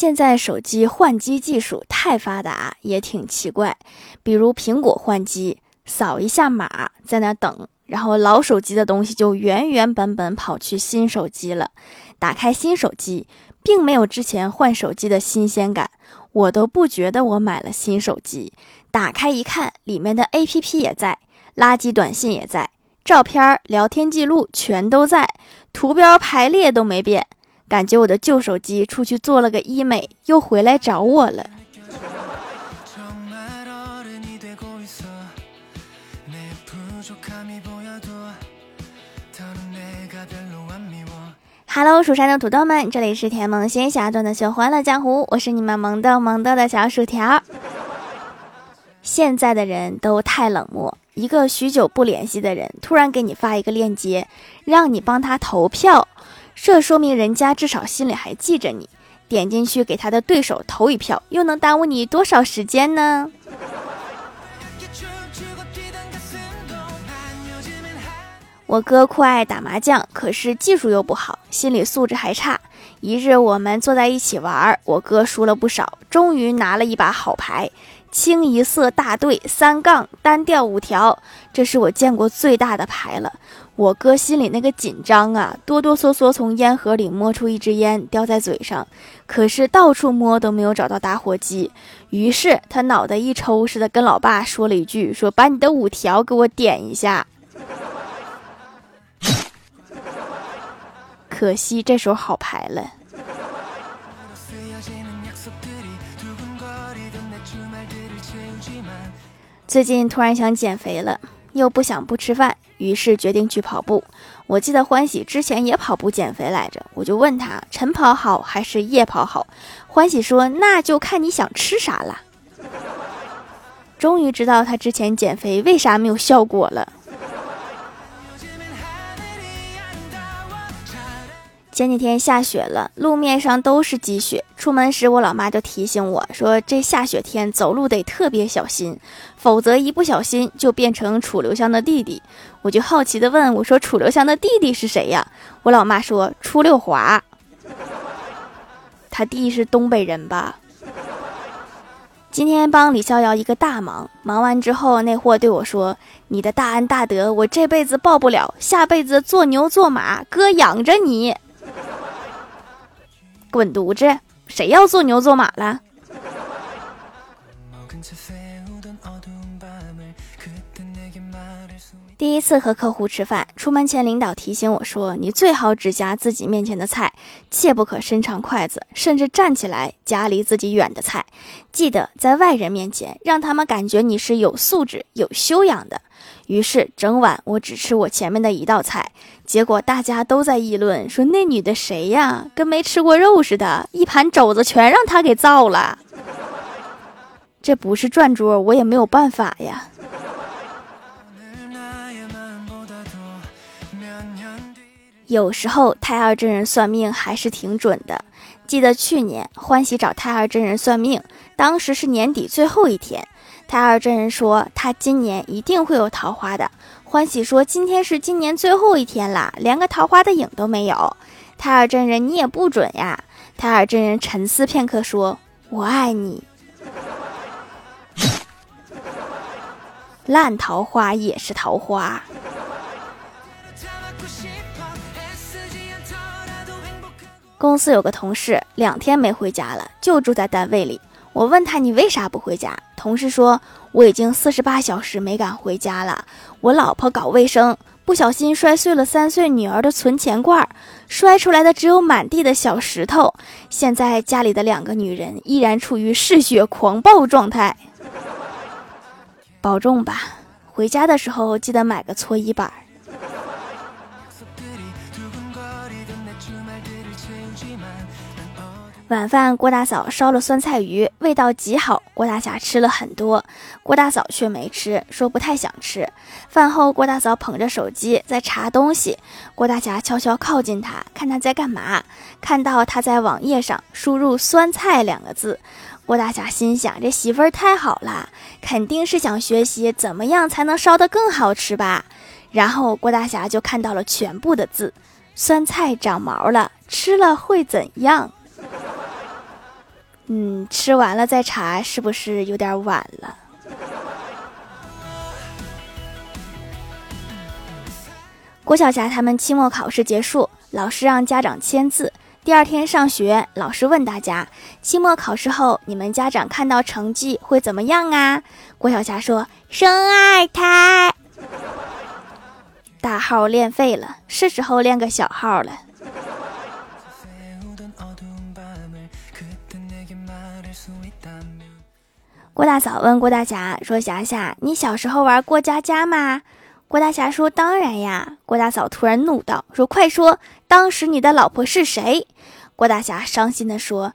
现在手机换机技术太发达，也挺奇怪。比如苹果换机，扫一下码，在那等，然后老手机的东西就原原本本跑去新手机了。打开新手机，并没有之前换手机的新鲜感，我都不觉得我买了新手机。打开一看，里面的 APP 也在，垃圾短信也在，照片、聊天记录全都在，图标排列都没变。感觉我的旧手机出去做了个医美，又回来找我了。Hello，蜀山的土豆们，这里是甜萌仙侠段的秀欢乐江湖，我是你们萌豆萌豆的小薯条。现在的人都太冷漠，一个许久不联系的人突然给你发一个链接，让你帮他投票。这说明人家至少心里还记着你，点进去给他的对手投一票，又能耽误你多少时间呢？我哥酷爱打麻将，可是技术又不好，心理素质还差。一日我们坐在一起玩，我哥输了不少，终于拿了一把好牌。清一色大队三杠单调五条，这是我见过最大的牌了。我哥心里那个紧张啊，哆哆嗦嗦从烟盒里摸出一支烟，叼在嘴上。可是到处摸都没有找到打火机，于是他脑袋一抽似的，跟老爸说了一句：“说把你的五条给我点一下。”可惜这手好牌了。最近突然想减肥了，又不想不吃饭，于是决定去跑步。我记得欢喜之前也跑步减肥来着，我就问他晨跑好还是夜跑好？欢喜说那就看你想吃啥了。终于知道他之前减肥为啥没有效果了。前几天下雪了，路面上都是积雪。出门时，我老妈就提醒我说：“这下雪天走路得特别小心，否则一不小心就变成楚留香的弟弟。”我就好奇的问我说：“楚留香的弟弟是谁呀？”我老妈说：“楚六华，他弟是东北人吧？”今天帮李逍遥一个大忙，忙完之后，那货对我说：“你的大恩大德，我这辈子报不了，下辈子做牛做马，哥养着你。”滚犊子！谁要做牛做马了？第一次和客户吃饭，出门前领导提醒我说：“你最好只夹自己面前的菜，切不可伸长筷子，甚至站起来夹离自己远的菜。记得在外人面前，让他们感觉你是有素质、有修养的。”于是整晚我只吃我前面的一道菜，结果大家都在议论说那女的谁呀，跟没吃过肉似的，一盘肘子全让她给造了。这不是转桌，我也没有办法呀。有时候太二真人算命还是挺准的。记得去年欢喜找太二真人算命，当时是年底最后一天。太二真人说：“他今年一定会有桃花的。”欢喜说：“今天是今年最后一天啦，连个桃花的影都没有。”太二真人，你也不准呀！太二真人沉思片刻说：“我爱你。”烂桃花也是桃花。公司有个同事两天没回家了，就住在单位里。我问他：“你为啥不回家？”同事说：“我已经四十八小时没敢回家了。我老婆搞卫生，不小心摔碎了三岁女儿的存钱罐，摔出来的只有满地的小石头。现在家里的两个女人依然处于嗜血狂暴状态。保重吧，回家的时候记得买个搓衣板。”晚饭，郭大嫂烧了酸菜鱼，味道极好。郭大侠吃了很多，郭大嫂却没吃，说不太想吃。饭后，郭大嫂捧着手机在查东西，郭大侠悄悄靠近他，看他在干嘛。看到他在网页上输入“酸菜”两个字，郭大侠心想：这媳妇儿太好了，肯定是想学习怎么样才能烧得更好吃吧。然后，郭大侠就看到了全部的字：酸菜长毛了，吃了会怎样？嗯，吃完了再查是不是有点晚了？郭晓霞他们期末考试结束，老师让家长签字。第二天上学，老师问大家：期末考试后，你们家长看到成绩会怎么样啊？郭晓霞说：生二胎。大号练废了，是时候练个小号了。郭大嫂问郭大侠说：“霞霞，你小时候玩过家家吗？”郭大侠说：“当然呀。”郭大嫂突然怒道：“说快说，当时你的老婆是谁？”郭大侠伤心的说：“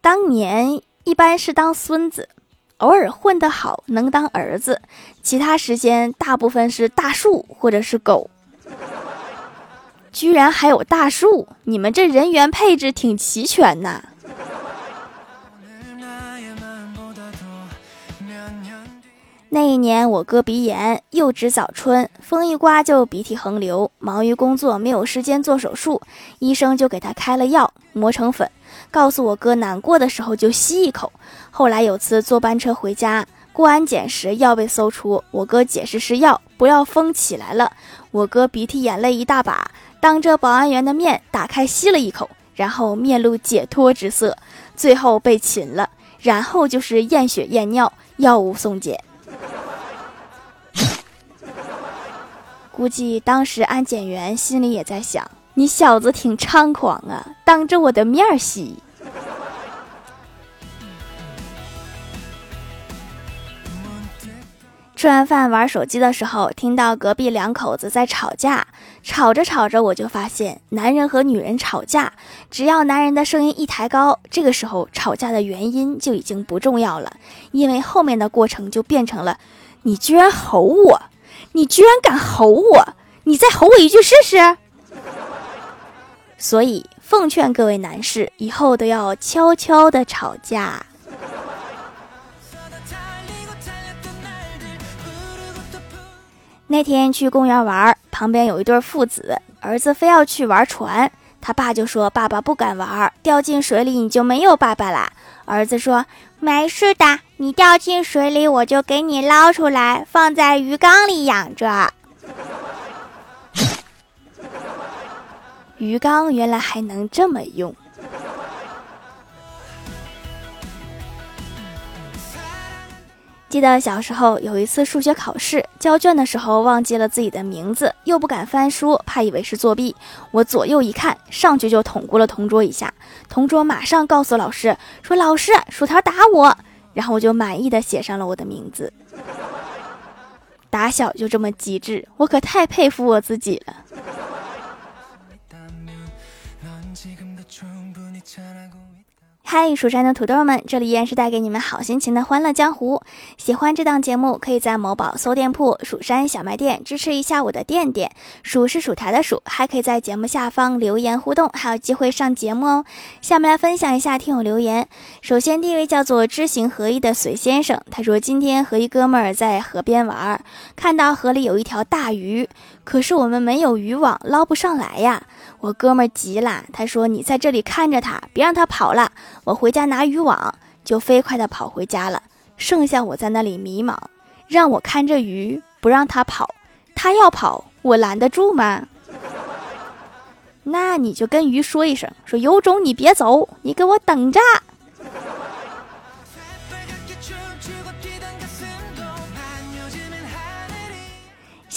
当年一般是当孙子，偶尔混得好能当儿子，其他时间大部分是大树或者是狗。”居然还有大树，你们这人员配置挺齐全呐。那一年我哥鼻炎，又值早春，风一刮就鼻涕横流，忙于工作没有时间做手术，医生就给他开了药，磨成粉，告诉我哥难过的时候就吸一口。后来有次坐班车回家，过安检时药被搜出，我哥解释是药，不要疯起来了。我哥鼻涕眼泪一大把，当着保安员的面打开吸了一口，然后面露解脱之色，最后被擒了，然后就是验血验尿，药物送检。估计当时安检员心里也在想：“你小子挺猖狂啊，当着我的面吸。”吃完饭玩手机的时候，听到隔壁两口子在吵架，吵着吵着，我就发现，男人和女人吵架，只要男人的声音一抬高，这个时候吵架的原因就已经不重要了，因为后面的过程就变成了：“你居然吼我！”你居然敢吼我！你再吼我一句试试。所以奉劝各位男士，以后都要悄悄的吵架。那天去公园玩，旁边有一对父子，儿子非要去玩船，他爸就说：“爸爸不敢玩，掉进水里你就没有爸爸啦。”儿子说：“没事的。”你掉进水里，我就给你捞出来，放在鱼缸里养着。鱼缸原来还能这么用。记得小时候有一次数学考试，交卷的时候忘记了自己的名字，又不敢翻书，怕以为是作弊。我左右一看，上去就捅过了同桌一下。同桌马上告诉老师说：“老师，薯条打我。”然后我就满意的写上了我的名字。打小就这么机智，我可太佩服我自己了。嗨，蜀山的土豆们，这里依然是带给你们好心情的欢乐江湖。喜欢这档节目，可以在某宝搜店铺“蜀山小卖店”支持一下我的店店。数是薯条的数，还可以在节目下方留言互动，还有机会上节目哦。下面来分享一下听友留言。首先，第一位叫做知行合一的隋先生，他说今天和一哥们儿在河边玩，看到河里有一条大鱼，可是我们没有渔网，捞不上来呀。我哥们儿急了，他说：“你在这里看着他，别让他跑了。我回家拿渔网。”就飞快的跑回家了。剩下我在那里迷茫，让我看着鱼，不让他跑。他要跑，我拦得住吗？那你就跟鱼说一声，说有种你别走，你给我等着。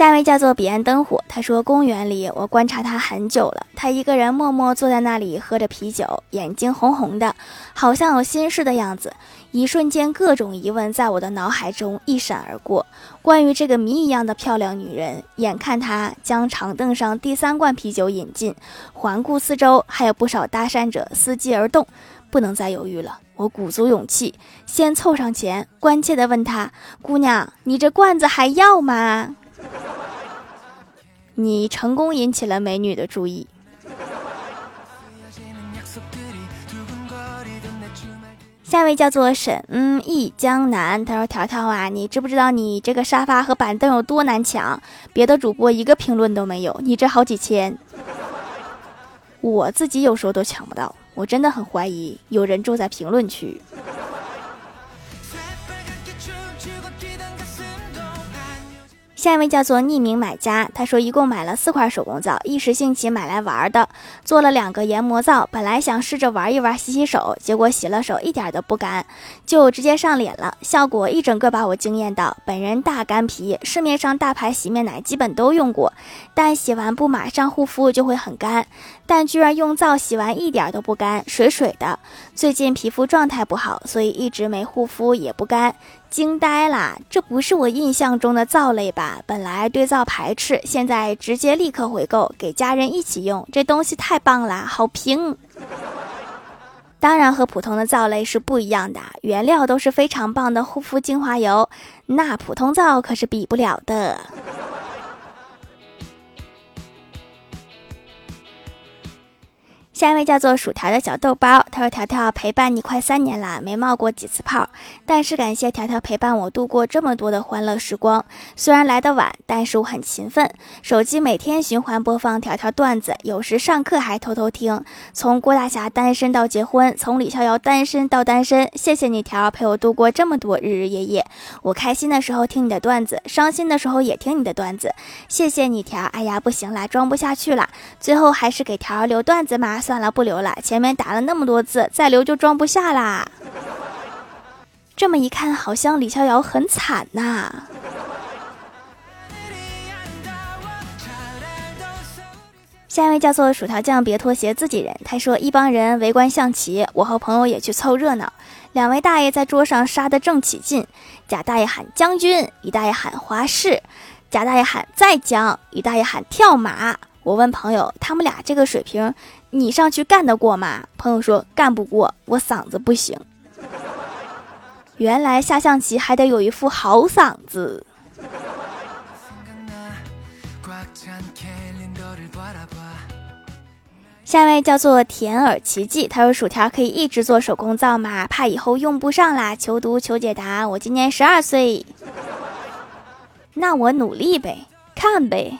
下一位叫做彼岸灯火，他说：“公园里，我观察他很久了。他一个人默默坐在那里，喝着啤酒，眼睛红红的，好像有心事的样子。一瞬间，各种疑问在我的脑海中一闪而过。关于这个谜一样的漂亮女人，眼看她将长凳上第三罐啤酒饮尽，环顾四周，还有不少搭讪者伺机而动。不能再犹豫了，我鼓足勇气，先凑上前，关切地问她：‘姑娘，你这罐子还要吗？’”你成功引起了美女的注意。下一位叫做沈忆江南，他说：“条条啊，你知不知道你这个沙发和板凳有多难抢？别的主播一个评论都没有，你这好几千，我自己有时候都抢不到。”我真的很怀疑有人住在评论区。下一位叫做匿名买家，他说一共买了四块手工皂，一时兴起买来玩的，做了两个研磨皂。本来想试着玩一玩，洗洗手，结果洗了手一点都不干，就直接上脸了，效果一整个把我惊艳到。本人大干皮，市面上大牌洗面奶基本都用过，但洗完不马上护肤就会很干，但居然用皂洗完一点都不干，水水的。最近皮肤状态不好，所以一直没护肤也不干。惊呆了，这不是我印象中的皂类吧？本来对皂排斥，现在直接立刻回购，给家人一起用。这东西太棒了，好评！当然和普通的皂类是不一样的，原料都是非常棒的护肤精华油，那普通皂可是比不了的。下一位叫做薯条的小豆包，他说：“条条陪伴你快三年了，没冒过几次泡，但是感谢条条陪伴我度过这么多的欢乐时光。虽然来的晚，但是我很勤奋，手机每天循环播放条条段子，有时上课还偷偷听。从郭大侠单身到结婚，从李逍遥单身到单身，谢谢你条陪我度过这么多日日夜夜。我开心的时候听你的段子，伤心的时候也听你的段子，谢谢你条。哎呀，不行了，装不下去了，最后还是给条留段子嘛。”算了，不留了。前面打了那么多字，再留就装不下啦。这么一看，好像李逍遥很惨呐。下一位叫做薯条酱，别拖鞋，自己人。他说，一帮人围观象棋，我和朋友也去凑热闹。两位大爷在桌上杀得正起劲，贾大爷喊将军，一大爷喊华氏，贾大爷喊再将，一大爷喊跳马。我问朋友，他们俩这个水平。你上去干得过吗？朋友说干不过，我嗓子不行。原来下象棋还得有一副好嗓子。下一位叫做甜耳奇迹，他说薯条可以一直做手工皂吗？怕以后用不上啦，求读求解答。我今年十二岁，那我努力呗，看呗。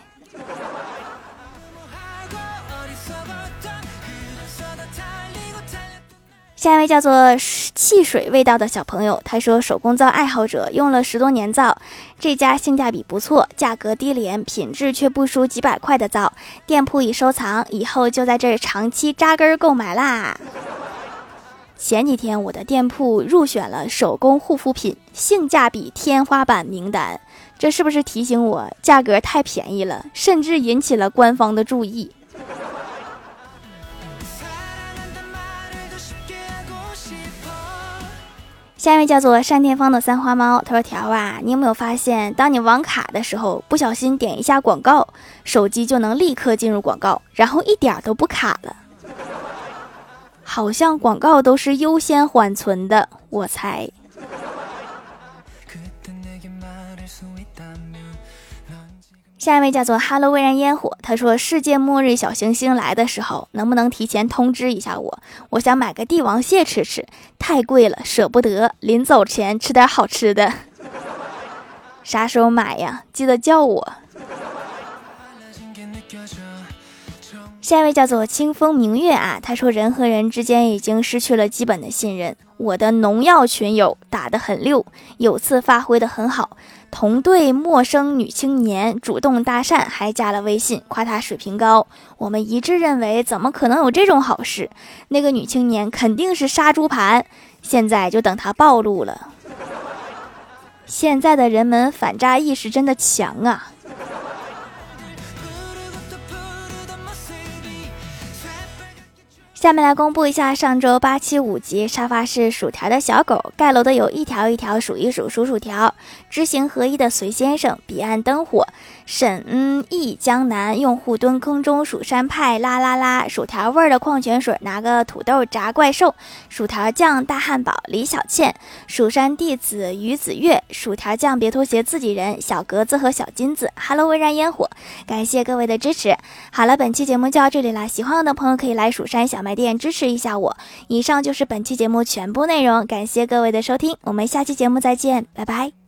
下一位叫做汽水味道的小朋友，他说手工皂爱好者用了十多年皂，这家性价比不错，价格低廉，品质却不输几百块的皂。店铺已收藏，以后就在这儿长期扎根购买啦。前几天我的店铺入选了手工护肤品性价比天花板名单，这是不是提醒我价格太便宜了，甚至引起了官方的注意？下一位叫做单田芳的三花猫，他说：“条啊，你有没有发现，当你网卡的时候，不小心点一下广告，手机就能立刻进入广告，然后一点都不卡了？好像广告都是优先缓存的，我猜。”下一位叫做哈喽微燃烟火，他说：“世界末日小行星来的时候，能不能提前通知一下我？我想买个帝王蟹吃吃，太贵了，舍不得。临走前吃点好吃的，啥时候买呀？记得叫我。”下一位叫做清风明月啊，他说：“人和人之间已经失去了基本的信任。我的农药群友打得很溜，有次发挥的很好。”同队陌生女青年主动搭讪，还加了微信，夸她水平高。我们一致认为，怎么可能有这种好事？那个女青年肯定是杀猪盘。现在就等她暴露了。现在的人们反诈意识真的强啊！下面来公布一下上周八七五级沙发是薯条的小狗盖楼的有一条一条数一数数薯条，知行合一的隋先生彼岸灯火。沈忆江南用户蹲坑中蜀山派啦啦啦薯条味儿的矿泉水拿个土豆炸怪兽薯条酱大汉堡李小倩蜀山弟子于子月薯条酱别拖鞋自己人小格子和小金子 Hello 微燃烟火感谢各位的支持。好了，本期节目就到这里啦，喜欢我的朋友可以来蜀山小卖。店支持一下我。以上就是本期节目全部内容，感谢各位的收听，我们下期节目再见，拜拜。